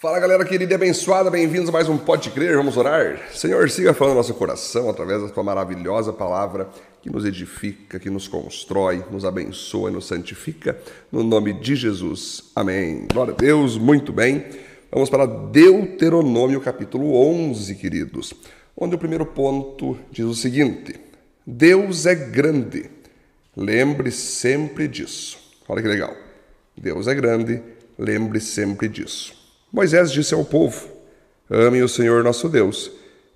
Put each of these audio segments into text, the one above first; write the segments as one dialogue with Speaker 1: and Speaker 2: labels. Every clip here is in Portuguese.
Speaker 1: Fala galera querida e abençoada, bem-vindos a mais um Pode Crer, vamos orar? Senhor, siga falando no nosso coração através da tua maravilhosa palavra que nos edifica, que nos constrói, nos abençoa e nos santifica, no nome de Jesus. Amém. Glória a Deus, muito bem. Vamos para Deuteronômio capítulo 11, queridos, onde o primeiro ponto diz o seguinte: Deus é grande, lembre sempre disso. Olha que legal. Deus é grande, lembre sempre disso. Moisés disse ao povo: Amem o Senhor nosso Deus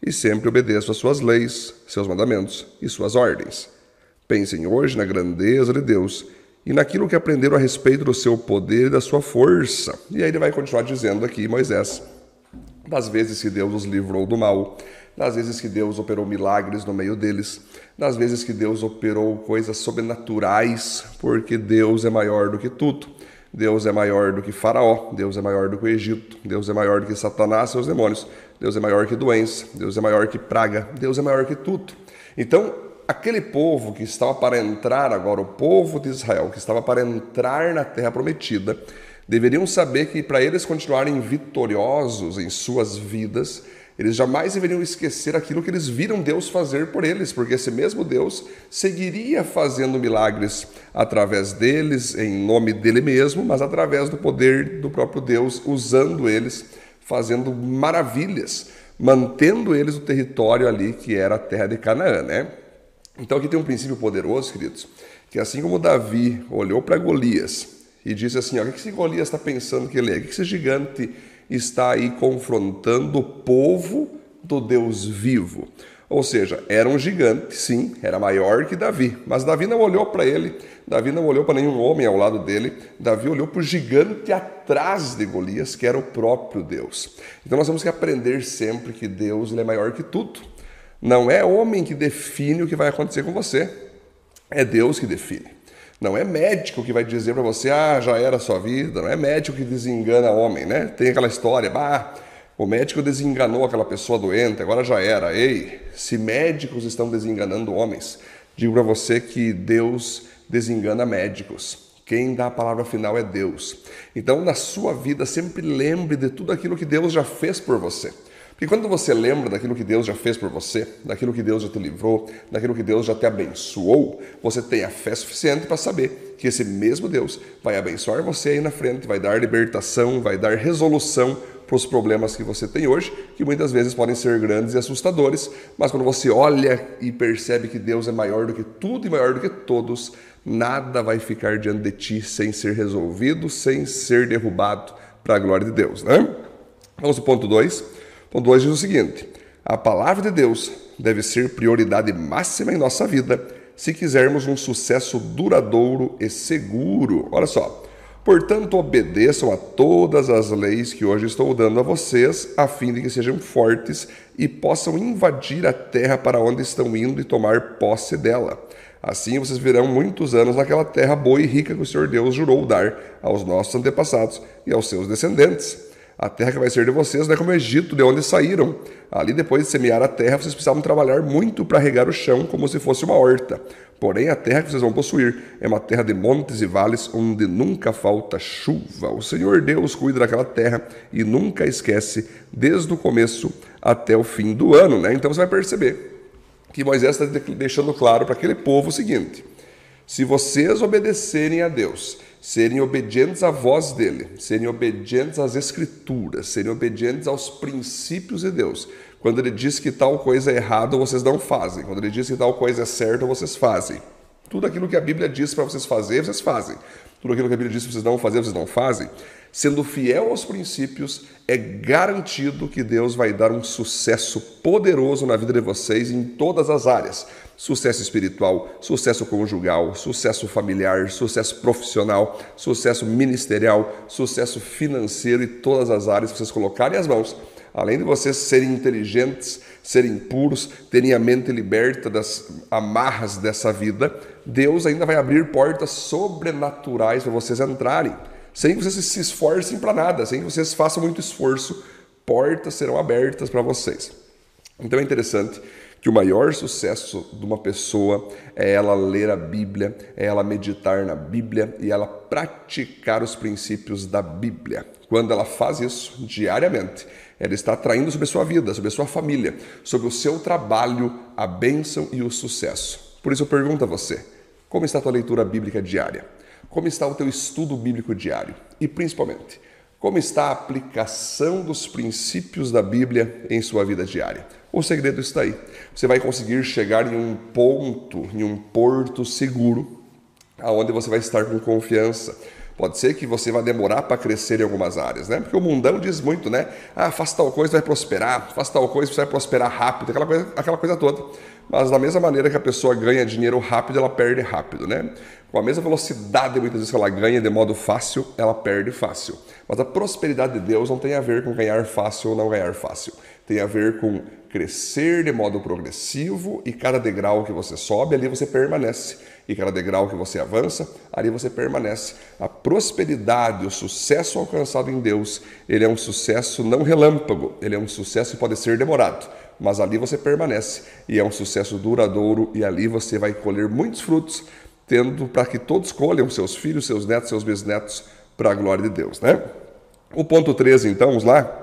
Speaker 1: e sempre obedeçam às suas leis, seus mandamentos e suas ordens. Pensem hoje na grandeza de Deus e naquilo que aprenderam a respeito do seu poder e da sua força. E aí ele vai continuar dizendo aqui, Moisés, das vezes que Deus os livrou do mal, das vezes que Deus operou milagres no meio deles, das vezes que Deus operou coisas sobrenaturais, porque Deus é maior do que tudo. Deus é maior do que Faraó, Deus é maior do que o Egito, Deus é maior do que Satanás e seus demônios, Deus é maior que doença, Deus é maior que praga, Deus é maior que tudo. Então, aquele povo que estava para entrar agora, o povo de Israel, que estava para entrar na terra prometida, deveriam saber que para eles continuarem vitoriosos em suas vidas, eles jamais deveriam esquecer aquilo que eles viram Deus fazer por eles, porque esse mesmo Deus seguiria fazendo milagres através deles, em nome dele mesmo, mas através do poder do próprio Deus, usando eles, fazendo maravilhas, mantendo eles o território ali que era a terra de Canaã, né? Então aqui tem um princípio poderoso, queridos, que assim como Davi olhou para Golias e disse assim: ó, o que esse Golias está pensando que ele é? O que esse gigante está aí confrontando o povo do Deus vivo. Ou seja, era um gigante, sim, era maior que Davi, mas Davi não olhou para ele, Davi não olhou para nenhum homem ao lado dele, Davi olhou para o gigante atrás de Golias, que era o próprio Deus. Então nós temos que aprender sempre que Deus é maior que tudo. Não é homem que define o que vai acontecer com você, é Deus que define. Não é médico que vai dizer para você, ah, já era a sua vida. Não é médico que desengana homem, né? Tem aquela história, bah, o médico desenganou aquela pessoa doente, agora já era. Ei, se médicos estão desenganando homens, digo para você que Deus desengana médicos. Quem dá a palavra final é Deus. Então, na sua vida, sempre lembre de tudo aquilo que Deus já fez por você. Porque quando você lembra daquilo que Deus já fez por você, daquilo que Deus já te livrou, daquilo que Deus já te abençoou, você tem a fé suficiente para saber que esse mesmo Deus vai abençoar você aí na frente, vai dar libertação, vai dar resolução para os problemas que você tem hoje, que muitas vezes podem ser grandes e assustadores, mas quando você olha e percebe que Deus é maior do que tudo e maior do que todos, nada vai ficar diante de ti sem ser resolvido, sem ser derrubado para a glória de Deus, né? Vamos ao ponto 2. Ponto 2 diz o seguinte: a palavra de Deus deve ser prioridade máxima em nossa vida se quisermos um sucesso duradouro e seguro. Olha só. Portanto, obedeçam a todas as leis que hoje estou dando a vocês, a fim de que sejam fortes e possam invadir a terra para onde estão indo e tomar posse dela. Assim vocês virão muitos anos naquela terra boa e rica que o Senhor Deus jurou dar aos nossos antepassados e aos seus descendentes. A terra que vai ser de vocês não é como o Egito, de onde saíram. Ali, depois de semear a terra, vocês precisavam trabalhar muito para regar o chão, como se fosse uma horta. Porém, a terra que vocês vão possuir é uma terra de montes e vales, onde nunca falta chuva. O Senhor Deus cuida daquela terra e nunca esquece, desde o começo até o fim do ano. Né? Então você vai perceber que Moisés está deixando claro para aquele povo o seguinte: se vocês obedecerem a Deus, serem obedientes à voz dele, serem obedientes às escrituras, serem obedientes aos princípios de Deus. Quando ele diz que tal coisa é errada, vocês não fazem. Quando ele diz que tal coisa é certa, vocês fazem. Tudo aquilo que a Bíblia diz para vocês fazer, vocês fazem. Tudo aquilo que a Bíblia diz vocês não fazer, vocês não fazem. Sendo fiel aos princípios, é garantido que Deus vai dar um sucesso poderoso na vida de vocês em todas as áreas sucesso espiritual, sucesso conjugal, sucesso familiar, sucesso profissional, sucesso ministerial, sucesso financeiro e todas as áreas que vocês colocarem as mãos. Além de vocês serem inteligentes, serem puros, terem a mente liberta das amarras dessa vida, Deus ainda vai abrir portas sobrenaturais para vocês entrarem, sem que vocês se esforcem para nada, sem que vocês façam muito esforço, portas serão abertas para vocês. Então é interessante que o maior sucesso de uma pessoa é ela ler a Bíblia, é ela meditar na Bíblia e ela praticar os princípios da Bíblia. Quando ela faz isso diariamente, ela está atraindo sobre a sua vida, sobre a sua família, sobre o seu trabalho, a bênção e o sucesso. Por isso eu pergunto a você: como está a tua leitura bíblica diária? Como está o teu estudo bíblico diário? E principalmente, como está a aplicação dos princípios da Bíblia em sua vida diária? O segredo está aí. Você vai conseguir chegar em um ponto, em um porto seguro, aonde você vai estar com confiança. Pode ser que você vai demorar para crescer em algumas áreas, né? Porque o mundão diz muito, né? Ah, faz tal coisa, vai prosperar, faz tal coisa, você vai prosperar rápido, aquela coisa, aquela coisa toda. Mas da mesma maneira que a pessoa ganha dinheiro rápido, ela perde rápido, né? Com a mesma velocidade, muitas vezes, que ela ganha de modo fácil, ela perde fácil. Mas a prosperidade de Deus não tem a ver com ganhar fácil ou não ganhar fácil. Tem a ver com crescer de modo progressivo e cada degrau que você sobe, ali você permanece. E cada degrau que você avança, ali você permanece. A prosperidade, o sucesso alcançado em Deus, ele é um sucesso não relâmpago, ele é um sucesso que pode ser demorado mas ali você permanece e é um sucesso duradouro e ali você vai colher muitos frutos, tendo para que todos colham seus filhos, seus netos, seus bisnetos para a glória de Deus, né? O ponto 13, então, vamos lá.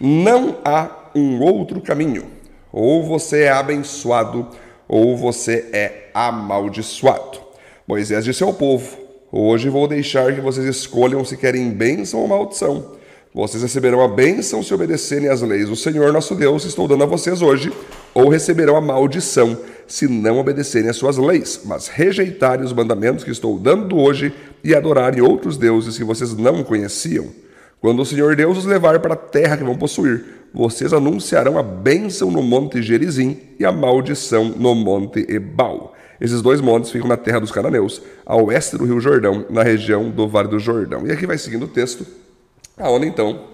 Speaker 1: Não há um outro caminho. Ou você é abençoado, ou você é amaldiçoado. Moisés disse ao povo: Hoje vou deixar que vocês escolham se querem bênção ou maldição. Vocês receberão a bênção se obedecerem às leis do Senhor nosso Deus, estou dando a vocês hoje, ou receberão a maldição se não obedecerem às suas leis, mas rejeitarem os mandamentos que estou dando hoje e adorarem outros deuses que vocês não conheciam. Quando o Senhor Deus os levar para a terra que vão possuir, vocês anunciarão a bênção no monte Gerizim e a maldição no monte Ebal. Esses dois montes ficam na terra dos cananeus, a oeste do rio Jordão, na região do Vale do Jordão. E aqui vai seguindo o texto Aonde então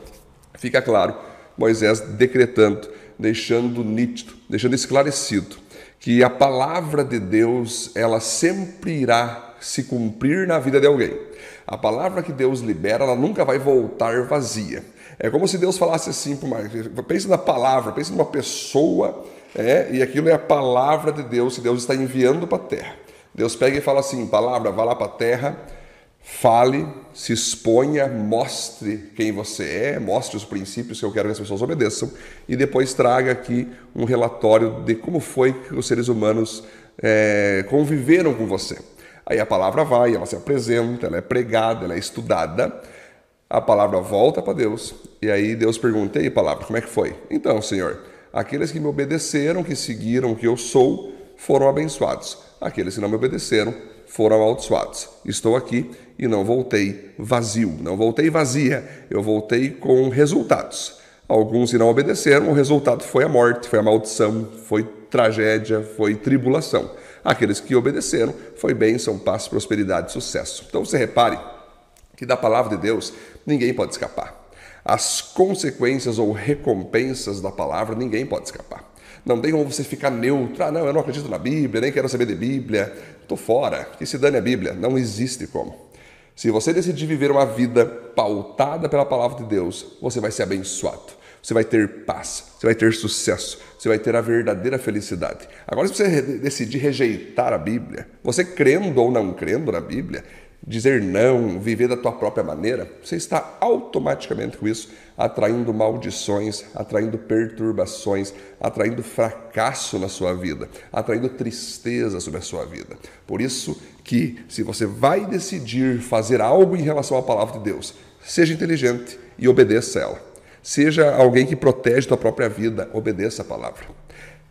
Speaker 1: fica claro Moisés decretando, deixando nítido, deixando esclarecido que a palavra de Deus ela sempre irá se cumprir na vida de alguém. A palavra que Deus libera, ela nunca vai voltar vazia. É como se Deus falasse assim, pense na palavra, pense numa pessoa, é, e aquilo é a palavra de Deus que Deus está enviando para a terra. Deus pega e fala assim, palavra, vá lá para a terra, Fale, se exponha, mostre quem você é, mostre os princípios que eu quero que as pessoas obedeçam e depois traga aqui um relatório de como foi que os seres humanos é, conviveram com você. Aí a palavra vai, ela se apresenta, ela é pregada, ela é estudada, a palavra volta para Deus e aí Deus pergunta: e palavra, como é que foi? Então, Senhor, aqueles que me obedeceram, que seguiram o que eu sou, foram abençoados. Aqueles que não me obedeceram, foram amaldiçoados. Estou aqui e não voltei vazio, não voltei vazia, eu voltei com resultados. Alguns que não obedeceram, o resultado foi a morte, foi a maldição, foi tragédia, foi tribulação. Aqueles que obedeceram, foi bênção, paz, prosperidade, sucesso. Então você repare que da palavra de Deus ninguém pode escapar. As consequências ou recompensas da palavra ninguém pode escapar. Não tem como você ficar neutro. Ah, não, eu não acredito na Bíblia, nem quero saber de Bíblia. Estou fora. Que se dane a Bíblia. Não existe como. Se você decidir viver uma vida pautada pela palavra de Deus, você vai ser abençoado. Você vai ter paz, você vai ter sucesso, você vai ter a verdadeira felicidade. Agora, se você decidir rejeitar a Bíblia, você crendo ou não crendo na Bíblia, dizer não, viver da tua própria maneira, você está automaticamente com isso atraindo maldições, atraindo perturbações, atraindo fracasso na sua vida, atraindo tristeza sobre a sua vida. Por isso que se você vai decidir fazer algo em relação à palavra de Deus, seja inteligente e obedeça ela. Seja alguém que protege tua própria vida, obedeça a palavra.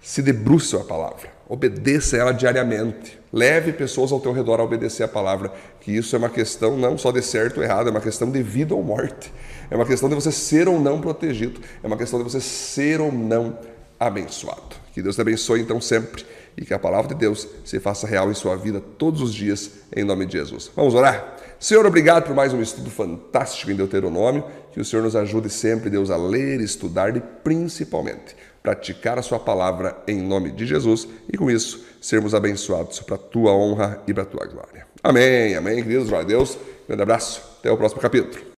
Speaker 1: Se debruce a palavra, obedeça ela diariamente. Leve pessoas ao teu redor a obedecer a palavra, que isso é uma questão não só de certo ou errado, é uma questão de vida ou morte. É uma questão de você ser ou não protegido, é uma questão de você ser ou não abençoado. Que Deus te abençoe então sempre e que a palavra de Deus se faça real em sua vida todos os dias, em nome de Jesus. Vamos orar? Senhor, obrigado por mais um estudo fantástico em Deuteronômio. Que o Senhor nos ajude sempre, Deus, a ler, estudar e principalmente praticar a Sua palavra em nome de Jesus e com isso sermos abençoados para a Tua honra e para a Tua glória. Amém, amém, queridos. Glória a Deus. Grande abraço. Até o próximo capítulo.